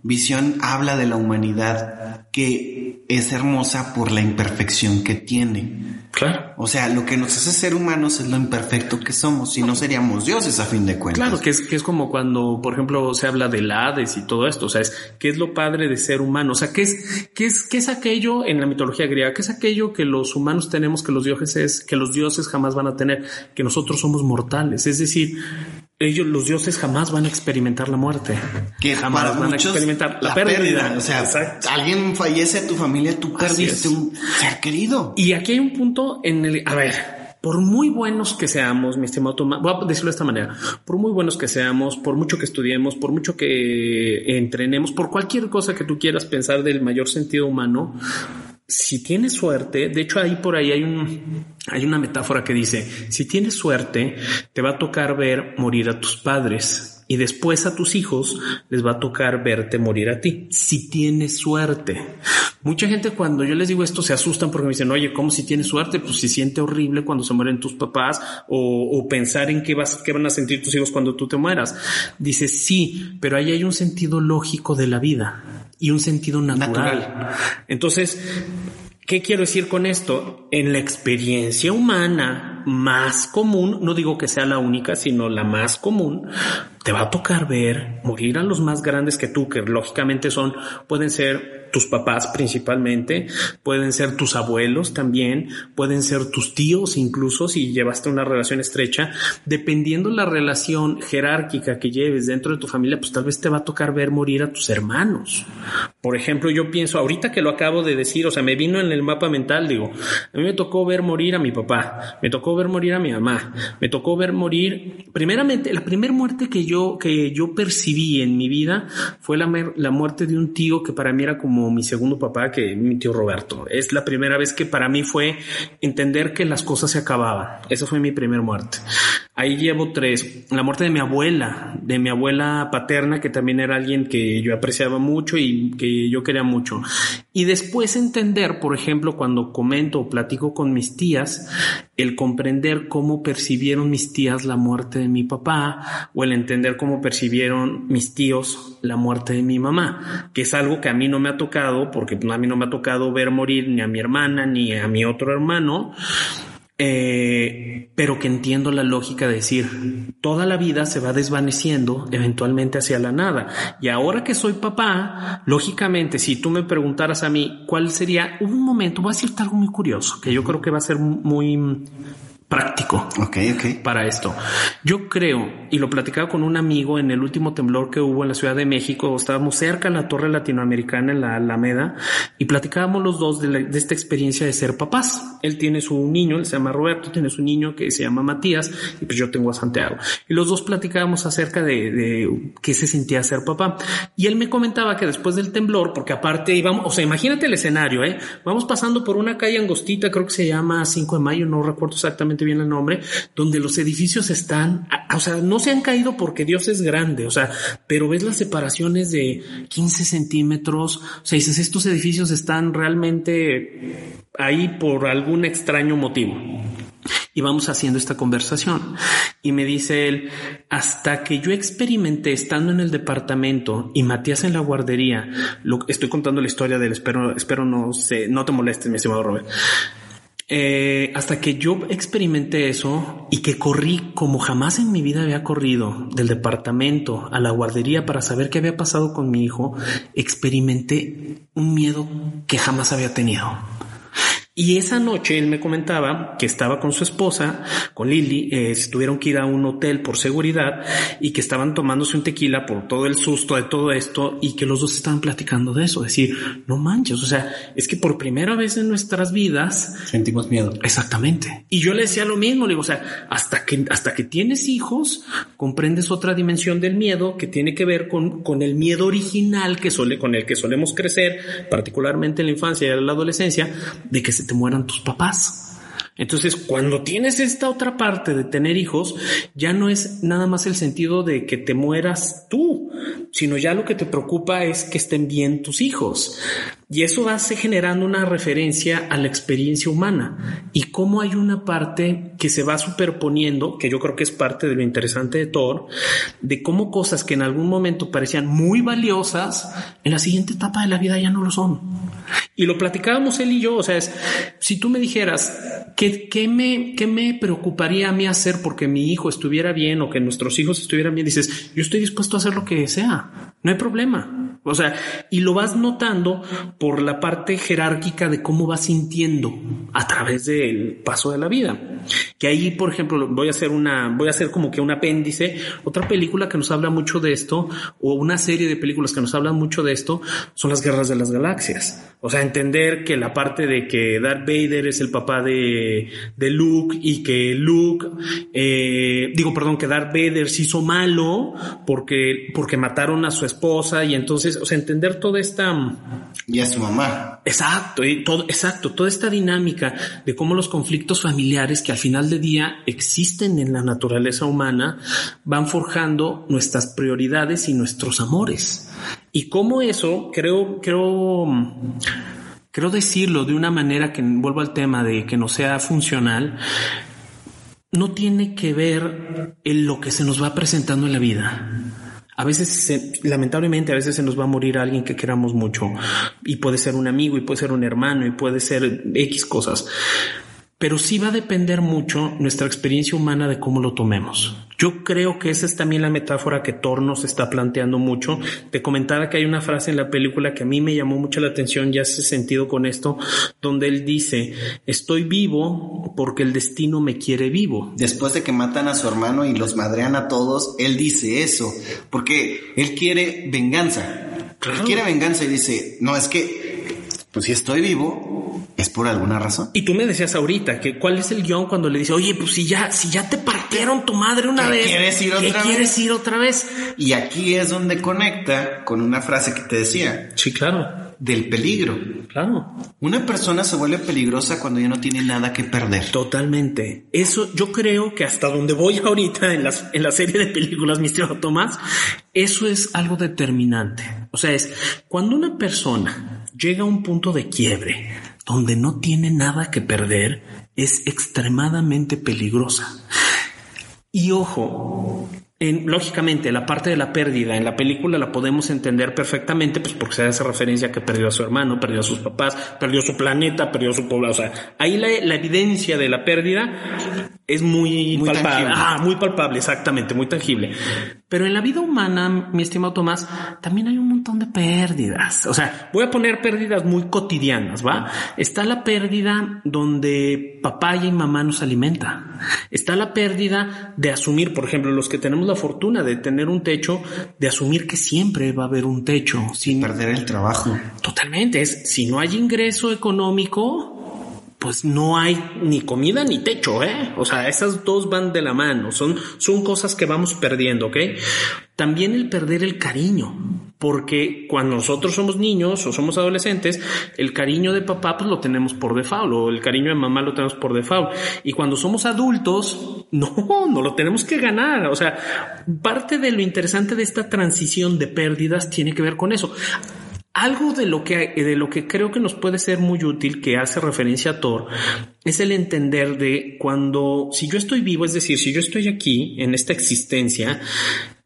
Visión habla de la humanidad que es hermosa por la imperfección que tiene. Claro. O sea, lo que nos hace ser humanos es lo imperfecto que somos, si no seríamos dioses a fin de cuentas. Claro, que es, que es como cuando, por ejemplo, se habla del Hades y todo esto. O sea, es qué es lo padre de ser humano. O sea, qué es, qué es, qué es aquello en la mitología griega, qué es aquello que los humanos tenemos que los dioses, que los dioses jamás van a tener, que nosotros somos mortales. Es decir, ellos, los dioses jamás van a experimentar la muerte. que jamás van a experimentar la, pérdida. O sea, Exacto. alguien fallece a tu familia, tú perdiste un ser querido. Y aquí hay un punto en el, a ver, por muy buenos que seamos, mi estimado Tomás, voy a decirlo de esta manera, por muy buenos que seamos, por mucho que estudiemos, por mucho que entrenemos, por cualquier cosa que tú quieras pensar del mayor sentido humano, si tienes suerte, de hecho ahí por ahí hay un hay una metáfora que dice, si tienes suerte, te va a tocar ver morir a tus padres y después a tus hijos les va a tocar verte morir a ti, si tienes suerte. Mucha gente cuando yo les digo esto se asustan porque me dicen, oye, ¿cómo si tienes suerte? Pues si siente horrible cuando se mueren tus papás o, pensar en qué, vas, qué van a sentir tus hijos cuando tú te mueras. Dice, sí, pero ahí hay un sentido lógico de la vida y un sentido natural. Entonces, ¿Qué quiero decir con esto? En la experiencia humana más común, no digo que sea la única, sino la más común, te va a tocar ver morir a los más grandes que tú, que lógicamente son, pueden ser tus papás principalmente, pueden ser tus abuelos también, pueden ser tus tíos incluso si llevaste una relación estrecha, dependiendo la relación jerárquica que lleves dentro de tu familia, pues tal vez te va a tocar ver morir a tus hermanos. Por ejemplo, yo pienso, ahorita que lo acabo de decir, o sea, me vino en el mapa mental, digo, a mí me tocó ver morir a mi papá, me tocó ver morir a mi mamá, me tocó ver morir, primeramente, la primera muerte que yo que yo percibí en mi vida fue la, la muerte de un tío que para mí era como mi segundo papá, que mi tío Roberto. Es la primera vez que para mí fue entender que las cosas se acababan. Esa fue mi primera muerte. Ahí llevo tres. La muerte de mi abuela, de mi abuela paterna, que también era alguien que yo apreciaba mucho y que yo quería mucho. Y después entender, por ejemplo, cuando comento o platico con mis tías, el comprender cómo percibieron mis tías la muerte de mi papá o el entender cómo percibieron mis tíos la muerte de mi mamá, que es algo que a mí no me ha tocado porque a mí no me ha tocado ver morir ni a mi hermana ni a mi otro hermano eh, pero que entiendo la lógica de decir, toda la vida se va desvaneciendo eventualmente hacia la nada. Y ahora que soy papá, lógicamente, si tú me preguntaras a mí cuál sería un momento, voy a decirte algo muy curioso, que yo creo que va a ser muy práctico para esto. Yo creo, y lo platicaba con un amigo en el último temblor que hubo en la Ciudad de México, estábamos cerca de la Torre Latinoamericana en la Alameda y platicábamos los dos de, esta experiencia de ser papás. Él tiene su niño, él se llama Roberto, tiene su niño que se llama Matías y pues yo tengo a Santiago. Y los dos platicábamos acerca de, de qué se sentía ser papá. Y él me comentaba que después del temblor, porque aparte íbamos, o sea, imagínate el escenario, ¿eh? Vamos pasando por una calle angostita, creo que se llama 5 de mayo, no recuerdo exactamente bien el nombre, donde los edificios están, o sea, no se han caído porque Dios es grande, o sea, pero ves las separaciones de 15 centímetros, o sea, dices, estos edificios están realmente ahí por algún extraño motivo. Y vamos haciendo esta conversación. Y me dice él, hasta que yo experimenté estando en el departamento y Matías en la guardería, lo, estoy contando la historia del espero, espero no se, no te molestes, mi estimado Robert. Eh, hasta que yo experimenté eso y que corrí como jamás en mi vida había corrido del departamento a la guardería para saber qué había pasado con mi hijo, experimenté un miedo que jamás había tenido. Y esa noche él me comentaba que estaba con su esposa, con Lily, eh, tuvieron que ir a un hotel por seguridad y que estaban tomándose un tequila por todo el susto de todo esto y que los dos estaban platicando de eso, decir, no manches, o sea, es que por primera vez en nuestras vidas sentimos miedo. Exactamente. Y yo le decía lo mismo, le digo, o sea, hasta que, hasta que tienes hijos, comprendes otra dimensión del miedo que tiene que ver con, con el miedo original que suele, con el que solemos crecer, particularmente en la infancia y en la adolescencia, de que se te mueran tus papás. Entonces, cuando tienes esta otra parte de tener hijos, ya no es nada más el sentido de que te mueras tú, sino ya lo que te preocupa es que estén bien tus hijos. Y eso hace generando una referencia a la experiencia humana y cómo hay una parte que se va superponiendo, que yo creo que es parte de lo interesante de Thor, de cómo cosas que en algún momento parecían muy valiosas, en la siguiente etapa de la vida ya no lo son. Y lo platicábamos él y yo, o sea, es, si tú me dijeras, ¿qué, qué, me, ¿qué me preocuparía a mí hacer porque mi hijo estuviera bien o que nuestros hijos estuvieran bien? Dices, yo estoy dispuesto a hacer lo que sea, no hay problema. O sea, y lo vas notando por la parte jerárquica de cómo vas sintiendo a través del paso de la vida. Que ahí, por ejemplo, voy a hacer una, voy a hacer como que un apéndice. Otra película que nos habla mucho de esto, o una serie de películas que nos hablan mucho de esto, son las guerras de las galaxias. O sea, entender que la parte de que Darth Vader es el papá de, de Luke y que Luke, eh, digo, perdón, que Darth Vader se hizo malo porque, porque mataron a su esposa y entonces, o sea, entender toda esta... Y a su mamá. Exacto, y todo, exacto, toda esta dinámica de cómo los conflictos familiares que al final de día existen en la naturaleza humana van forjando nuestras prioridades y nuestros amores. Y cómo eso, creo, creo, creo decirlo de una manera que vuelvo al tema de que no sea funcional, no tiene que ver en lo que se nos va presentando en la vida. A veces, lamentablemente, a veces se nos va a morir alguien que queramos mucho. Y puede ser un amigo y puede ser un hermano y puede ser X cosas pero sí va a depender mucho nuestra experiencia humana de cómo lo tomemos. Yo creo que esa es también la metáfora que Thor nos está planteando mucho. Te comentaba que hay una frase en la película que a mí me llamó mucho la atención, ya hace sentido con esto, donde él dice, estoy vivo porque el destino me quiere vivo. Después de que matan a su hermano y los madrean a todos, él dice eso, porque él quiere venganza. Él quiere venganza y dice, no, es que, pues si estoy vivo, es por alguna razón. Y tú me decías ahorita que cuál es el guion cuando le dice, oye, pues si ya, si ya te partieron tu madre una vez, ¿quieres ir otra vez? quieres ir otra vez? Y aquí es donde conecta con una frase que te decía. Sí, claro. Del peligro. Claro. Una persona se vuelve peligrosa cuando ya no tiene nada que perder. Totalmente. Eso yo creo que hasta donde voy ahorita en, las, en la serie de películas, mi estimado Tomás, eso es algo determinante. O sea, es cuando una persona llega a un punto de quiebre, donde no tiene nada que perder, es extremadamente peligrosa. Y ojo, en, lógicamente, la parte de la pérdida en la película la podemos entender perfectamente, pues porque se hace referencia a que perdió a su hermano, perdió a sus papás, perdió su planeta, perdió su pueblo. O sea, ahí la, la evidencia de la pérdida es muy, Muy palpable. tangible. Ah, muy palpable, exactamente, muy tangible. Pero en la vida humana, mi estimado Tomás, también hay un montón de pérdidas. O sea, voy a poner pérdidas muy cotidianas, ¿va? Está la pérdida donde papá y mamá nos alimenta. Está la pérdida de asumir, por ejemplo, los que tenemos la fortuna de tener un techo, de asumir que siempre va a haber un techo. Sin, Perder el trabajo. Totalmente. Es si no hay ingreso económico, pues no hay ni comida ni techo, ¿eh? O sea, esas dos van de la mano. Son, son cosas que vamos perdiendo, ¿ok? También el perder el cariño. Porque cuando nosotros somos niños o somos adolescentes, el cariño de papá pues lo tenemos por default o el cariño de mamá lo tenemos por default. Y cuando somos adultos, no, no lo tenemos que ganar. O sea, parte de lo interesante de esta transición de pérdidas tiene que ver con eso. Algo de lo que de lo que creo que nos puede ser muy útil que hace referencia a Thor es el entender de cuando si yo estoy vivo, es decir, si yo estoy aquí en esta existencia,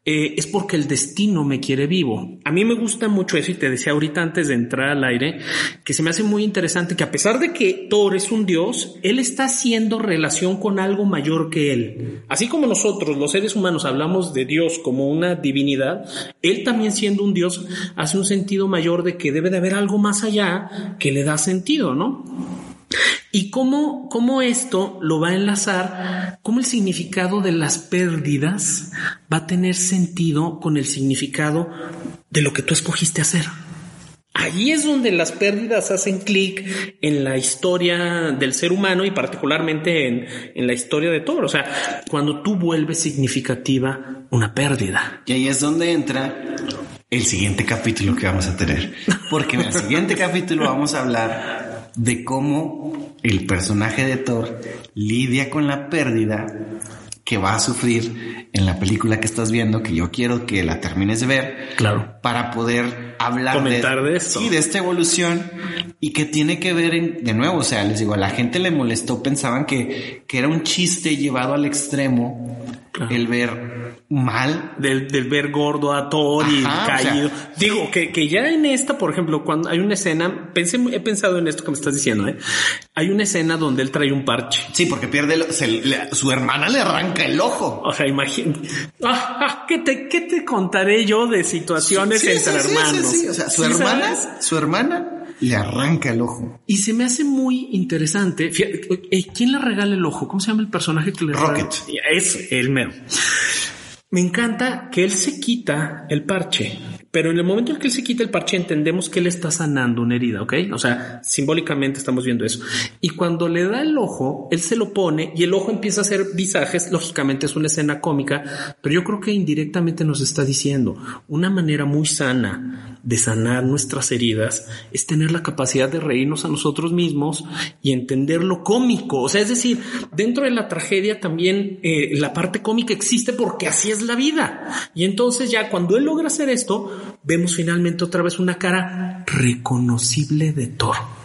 eh, es porque el destino me quiere vivo. A mí me gusta mucho eso y te decía ahorita antes de entrar al aire que se me hace muy interesante que a pesar de que Thor es un dios, él está haciendo relación con algo mayor que él. Así como nosotros, los seres humanos, hablamos de Dios como una divinidad, él también siendo un dios hace un sentido mayor de que debe de haber algo más allá que le da sentido, ¿no? Y cómo, cómo esto lo va a enlazar, cómo el significado de las pérdidas va a tener sentido con el significado de lo que tú escogiste hacer. Ahí es donde las pérdidas hacen clic en la historia del ser humano y particularmente en, en la historia de todo. O sea, cuando tú vuelves significativa una pérdida. Y ahí es donde entra el siguiente capítulo que vamos a tener. Porque en el siguiente capítulo vamos a hablar de cómo el personaje de Thor lidia con la pérdida que va a sufrir en la película que estás viendo, que yo quiero que la termines de ver. Claro. Para poder hablar Comentar de esto. Sí, de esta evolución y que tiene que ver en, de nuevo, o sea, les digo, a la gente le molestó, pensaban que, que era un chiste llevado al extremo Claro. el ver mal del, del ver gordo a Thor y Ajá, o caído. sea, Digo que, que ya en esta, por ejemplo, cuando hay una escena, pensé, he pensado en esto que me estás diciendo, ¿eh? Hay una escena donde él trae un parche. Sí, porque pierde, el- se le- su hermana le arranca el ojo. O sea, imagínate. Ah, ah, ¿qué, te, ¿Qué te contaré yo de situaciones Sí, entre sí, sí, hermanos? sí, sí. O sea, su ¿Sí hermana, sabes? su hermana le arranca el ojo. Y se me hace muy interesante. Eh, ¿Quién le regala el ojo? ¿Cómo se llama el personaje que le Rocket. Regala? Es el mero. Me encanta que él se quita el parche, pero en el momento en que él se quita el parche entendemos que él está sanando una herida, ¿ok? O sea, simbólicamente estamos viendo eso. Y cuando le da el ojo, él se lo pone y el ojo empieza a hacer visajes, lógicamente es una escena cómica, pero yo creo que indirectamente nos está diciendo una manera muy sana de sanar nuestras heridas es tener la capacidad de reírnos a nosotros mismos y entender lo cómico. O sea, es decir, dentro de la tragedia también eh, la parte cómica existe porque así es la vida. Y entonces ya cuando él logra hacer esto, vemos finalmente otra vez una cara reconocible de Thor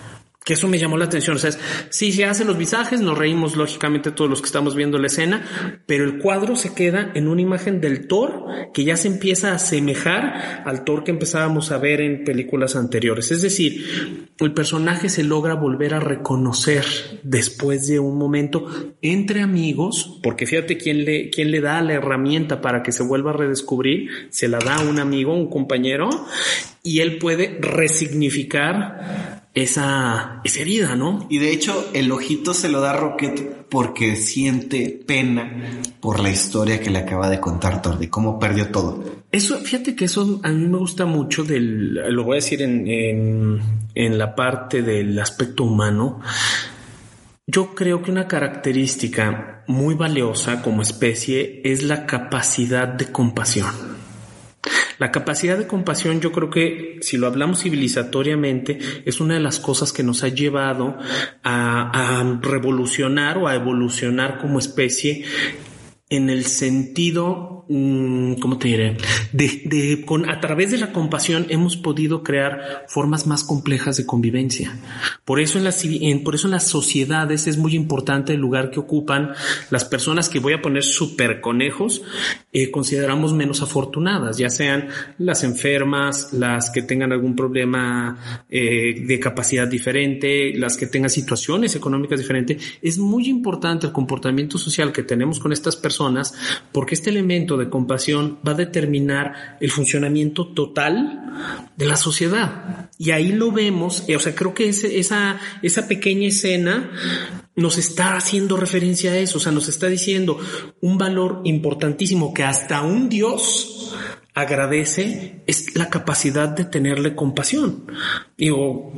que eso me llamó la atención. O sea, sí se hacen los visajes, nos reímos lógicamente todos los que estamos viendo la escena, pero el cuadro se queda en una imagen del Thor que ya se empieza a asemejar al Thor que empezábamos a ver en películas anteriores. Es decir, el personaje se logra volver a reconocer después de un momento entre amigos, porque fíjate quién le, quién le da la herramienta para que se vuelva a redescubrir, se la da un amigo, un compañero, y él puede resignificar esa, esa herida, ¿no? Y de hecho, el ojito se lo da Rocket porque siente pena por la historia que le acaba de contar Thor, de cómo perdió todo. Eso, fíjate que eso a mí me gusta mucho del, lo voy a decir en, en, en la parte del aspecto humano. Yo creo que una característica muy valiosa como especie es la capacidad de compasión. La capacidad de compasión yo creo que si lo hablamos civilizatoriamente es una de las cosas que nos ha llevado a, revolucionar o a evolucionar como especie en el sentido, mm, ¿cómo te diré? De, de, con, a través de la compasión hemos podido crear formas más complejas de convivencia. Por eso en las, en, por eso en las sociedades es muy importante el lugar que ocupan las personas que voy a poner super conejos, eh, consideramos menos afortunadas, ya sean las enfermas, las que tengan algún problema eh, de capacidad diferente, las que tengan situaciones económicas diferentes. Es muy importante el comportamiento social que tenemos con estas personas porque este elemento de compasión va a determinar el funcionamiento total de la sociedad. Y ahí lo vemos, eh, o sea, creo que esa, esa pequeña escena nos está haciendo referencia a eso, o sea, nos está diciendo un valor importantísimo que hasta un Dios agradece es la capacidad de tenerle compasión. Digo,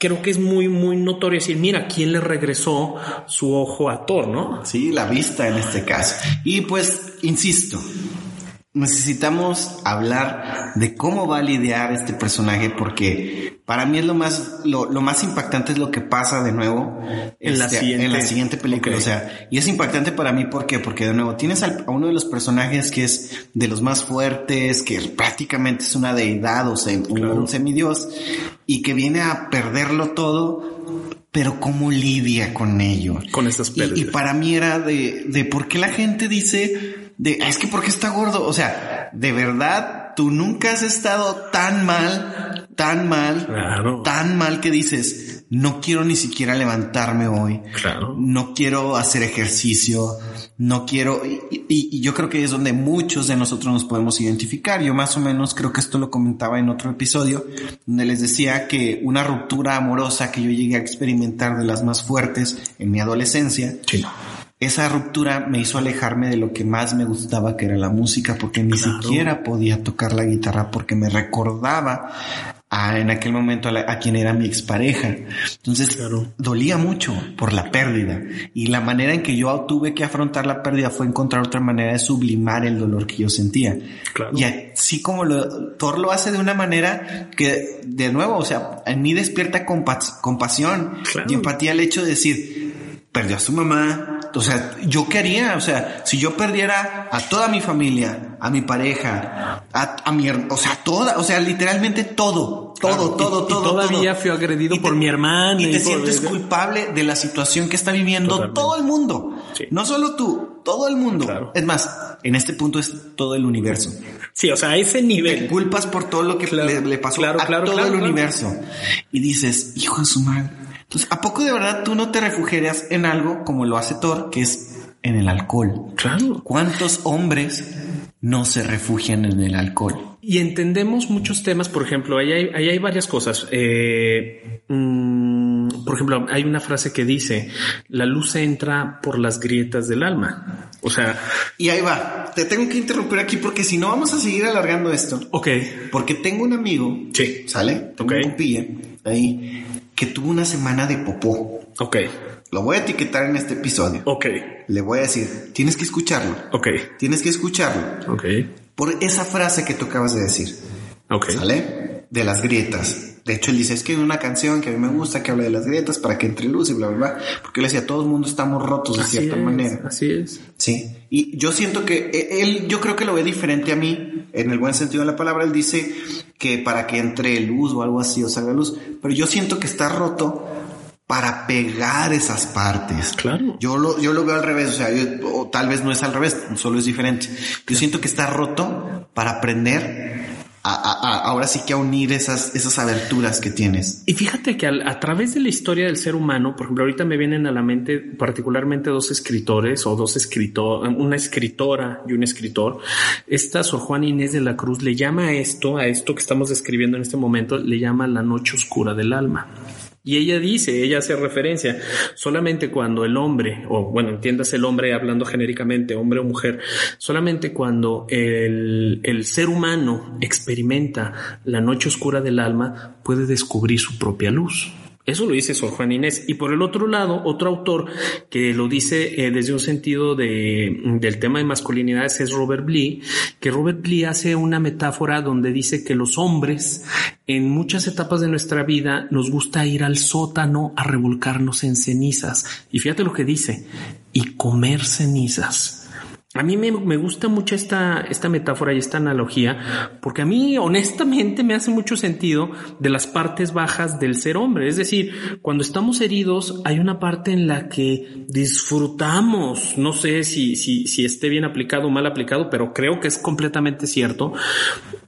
creo que es muy, muy notorio decir, mira, ¿quién le regresó su ojo a Thor, no? Sí, la vista en este caso. Y pues, insisto, necesitamos hablar de cómo va a lidiar este personaje porque para mí es lo más lo, lo más impactante es lo que pasa de nuevo en, la, este, siguiente. en la siguiente película o sea y es impactante para mí ¿por qué? porque de nuevo tienes al- a uno de los personajes que es de los más fuertes que prácticamente es una deidad o sea, Claro. un semidios y que viene a perderlo todo pero cómo lidia con ello Con esas y, pérdidas. y para mí era de, de por qué la gente dice de es que porque está gordo. O sea, de verdad, tú nunca has estado tan mal, tan mal, Claro. tan mal que dices, no quiero ni siquiera levantarme hoy. Claro. No quiero hacer ejercicio. No quiero, y, y- y yo creo que es donde muchos de nosotros nos podemos identificar. Yo más o menos creo que esto lo comentaba en otro episodio, donde les decía que una ruptura amorosa que yo llegué a experimentar de las más fuertes en mi adolescencia, Sí. esa ruptura me hizo alejarme de lo que más me gustaba, que era la música, porque ni Claro. siquiera podía tocar la guitarra, porque me recordaba a, en aquel momento a, la- a quien era mi expareja. Entonces, Claro. dolía mucho por la pérdida. Y la manera en que yo tuve que afrontar la pérdida fue encontrar otra manera de sublimar el dolor que yo sentía. Claro. Y así como lo, Thor lo hace de una manera que, de nuevo, o sea, en mí despierta compa- compasión Claro. y empatía el hecho de decir, perdió a su mamá. O sea, yo quería, o sea, si yo perdiera a toda mi familia, a mi pareja, a, a mi, o sea, toda, o sea, literalmente todo, todo, Claro. todo, Y- y todo. todavía todo. fui agredido Y por mi hermana Y y te por- sientes culpable de la situación que está viviendo Totalmente. todo el mundo. Sí. No solo tú, todo el mundo. Claro. Es más, en este punto es todo el universo. Sí, o sea, a ese Te nivel. culpas por todo lo que Claro. le, le pasó a todo el universo. Y dices, hijo de su madre. Entonces, ¿a poco de verdad tú no te refugiarías en algo como lo hace Thor, que es en el alcohol? Claro. ¿Cuántos hombres no se refugian en el alcohol. Y entendemos muchos temas, por ejemplo, ahí hay, ahí hay varias cosas. Eh, mm, por ejemplo, hay una frase que dice, la luz entra por las grietas del alma. O sea... Y ahí va, te tengo que interrumpir aquí porque si no vamos a seguir alargando esto. Ok. Porque tengo un amigo, Sí. ¿sale? Tengo Ok. un compilla ahí que tuvo una semana de popó. Ok. Lo voy a etiquetar en este episodio. Ok. Le voy a decir, tienes que escucharlo. Ok. Tienes que escucharlo Ok. por esa frase que tú acabas de decir. Ok. ¿Sale? De las grietas. De hecho, él dice, es que hay una canción que a mí me gusta que habla de las grietas para que entre luz y bla, bla, bla. Porque él decía, todo el mundo estamos rotos de Así cierta es, manera. Así es. Sí. Y yo siento que e- él, yo creo que lo ve diferente a mí, en el buen sentido de la palabra. Él dice que para que entre luz o algo así o salga luz. Pero yo siento que está roto para pegar esas partes. Claro. Yo lo, yo lo veo al revés, o sea, yo- o tal vez no es al revés, solo es diferente. Yo siento que está roto para aprender a, ahora sí que a unir esas, esas aberturas que tienes. Y fíjate que al- a, través de la historia del ser humano, por ejemplo, ahorita me vienen a la mente particularmente dos escritores o dos escritores, una escritora y un escritor. Esta Sor Juana Inés de la Cruz le llama a esto, a esto que estamos describiendo en este momento, le llama la noche oscura del alma. Y ella dice, ella hace referencia, solamente cuando el hombre, o bueno, entiendas el hombre hablando genéricamente, hombre o mujer, solamente cuando el, el ser humano experimenta la noche oscura del alma, puede descubrir su propia luz. Eso lo dice Sor Juan Inés. Y por el otro lado, otro autor que lo dice eh, desde un sentido de, del tema de masculinidades es Robert Blee, que Robert Blee hace una metáfora donde dice que los hombres en muchas etapas de nuestra vida nos gusta ir al sótano a revolcarnos en cenizas. Y fíjate lo que dice, y comer cenizas. A mí me, me gusta mucho esta, esta metáfora y esta analogía, porque a mí honestamente me hace mucho sentido de las partes bajas del ser hombre. Es decir, cuando estamos heridos hay una parte en la que disfrutamos, no sé si, si, si esté bien aplicado o mal aplicado, pero creo que es completamente cierto.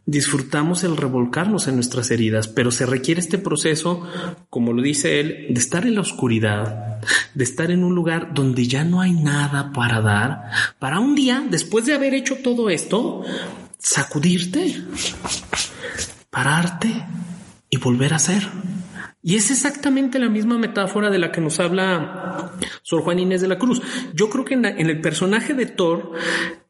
Disfrutamos el revolcarnos en nuestras heridas, pero se requiere este proceso, como lo dice él, de estar en la oscuridad, de estar en un lugar donde ya no hay nada para dar, para un día, después de haber hecho todo esto, sacudirte, pararte y volver a ser. Y es exactamente la misma metáfora de la que nos habla Sor Juan Inés de la Cruz. Yo creo que en, en el personaje de Thor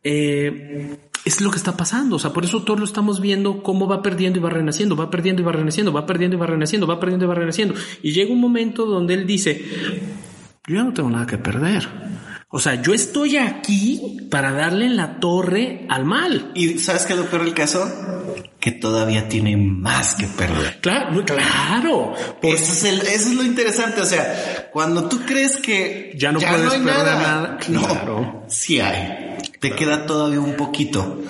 eh, es lo que está pasando. O sea, por eso Thor lo estamos viendo cómo va perdiendo y va renaciendo, va perdiendo y va renaciendo, va perdiendo y va renaciendo, va perdiendo y va renaciendo. Y llega un momento donde él dice, yo ya no tengo nada que perder. O sea, yo estoy aquí para darle en la torre al mal. ¿Y sabes qué es lo peor del caso? Que todavía tiene más que perder. Claro, no, claro. Por- Eso es, el- eso es lo interesante. O sea, cuando tú crees que Ya no puedes hay perder nada, no, claro. sí hay. Te queda todavía un poquito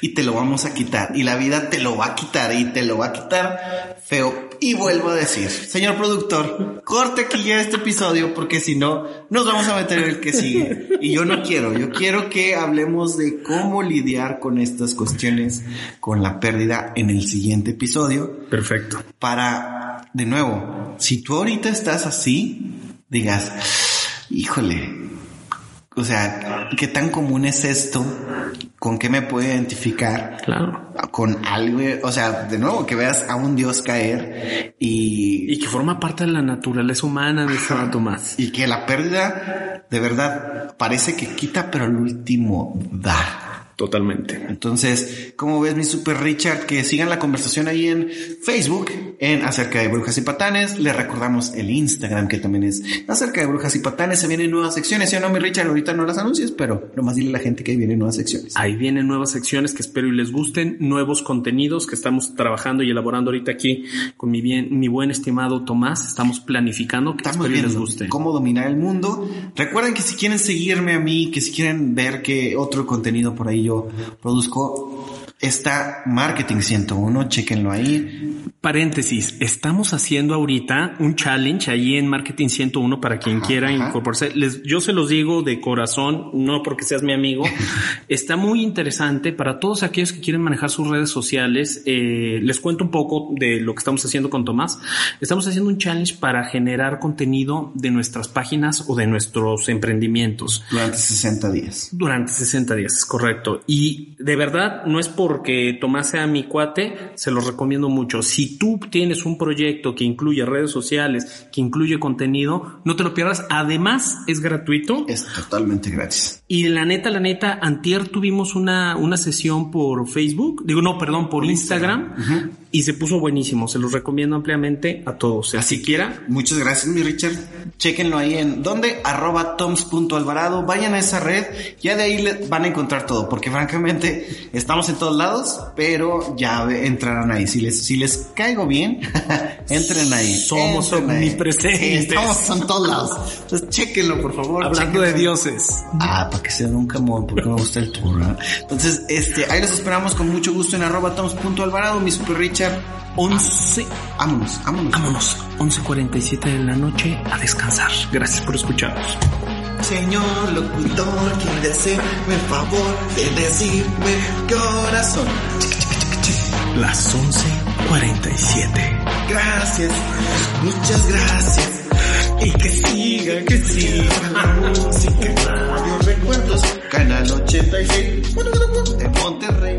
y te lo vamos a quitar. Y la vida te lo va a quitar y te lo va a quitar feo. Y vuelvo a decir, señor productor, corte aquí ya este episodio porque si no, nos vamos a meter en el que sigue. Y yo no quiero, yo quiero que hablemos de cómo lidiar con estas cuestiones, con la pérdida en el siguiente episodio Perfecto. para, de nuevo, si tú ahorita estás así, digas, híjole, o sea, ¿qué tan común es esto? ¿Con qué me puedo identificar? Claro. Con algo, o sea, de nuevo, que veas a un Dios caer y, Y que forma parte de la naturaleza humana de ese rato más. y que la pérdida de verdad parece que quita, pero al último da. Totalmente. Entonces, ¿cómo ves mi super Richard? Que sigan la conversación ahí en Facebook, en acerca de brujas y patanes. Les recordamos el Instagram, que también es acerca de brujas y patanes. Se vienen nuevas secciones, ¿sí o no, mi Richard? Ahorita no las anuncies, pero nomás dile a la gente que ahí vienen nuevas secciones. Ahí vienen nuevas secciones que espero y les gusten, nuevos contenidos que estamos trabajando y elaborando ahorita aquí con mi bien, mi buen estimado Tomás. Estamos planificando que Estamos espero y les guste. cómo dominar el mundo. Recuerden que si quieren seguirme a mí, que si quieren ver qué otro contenido por ahí yo produzco, está Marketing 101, chequenlo ahí. Paréntesis, estamos haciendo ahorita un challenge ahí en Marketing 101 para quien quiera incorporarse. Les, yo se los digo de corazón, no porque seas mi amigo. está muy interesante para todos aquellos que quieren manejar sus redes sociales. Eh, les cuento un poco de lo que estamos haciendo con Tomás. Estamos haciendo un challenge para generar contenido de nuestras páginas o de nuestros emprendimientos. Durante 60 días. Durante 60 días, es correcto. Y de verdad, no es porque Tomás sea mi cuate, se los recomiendo mucho. Si tú tienes un proyecto que incluye redes sociales, que incluye contenido, no te lo pierdas. Además, es gratuito. Es totalmente gratis. Y la neta, la neta, antier tuvimos una, una sesión por Facebook, digo, no, perdón, por Instagram, y se puso buenísimo. Se los recomiendo ampliamente a todos. Así siquiera. Muchas gracias, mi Richard. Chequenlo ahí en donde arroba toms.alvarado. Vayan a esa red. Ya de ahí van a encontrar todo, porque francamente estamos en todos lados, pero ya entrarán ahí. Si les, si les caigo bien, entren ahí. Somos omnipresentes. estamos en todos lados. Entonces, chequenlo, por favor. Hablando de dioses. Ah, para que sea un camón, porque me gusta el tour. Entonces, este, ahí los esperamos con mucho gusto en arroba toms.alvarado, mi super Richard. 11. Vámonos, vámonos. Vámonos. 11.47 de la noche a descansar. Gracias por escucharnos. Señor locutor, quiere hacerme el favor de decirme corazón. Las 11.47. Gracias, muchas gracias. Y que siga, que siga la música. Radio Recuerdos, Canal 86, de Monterrey.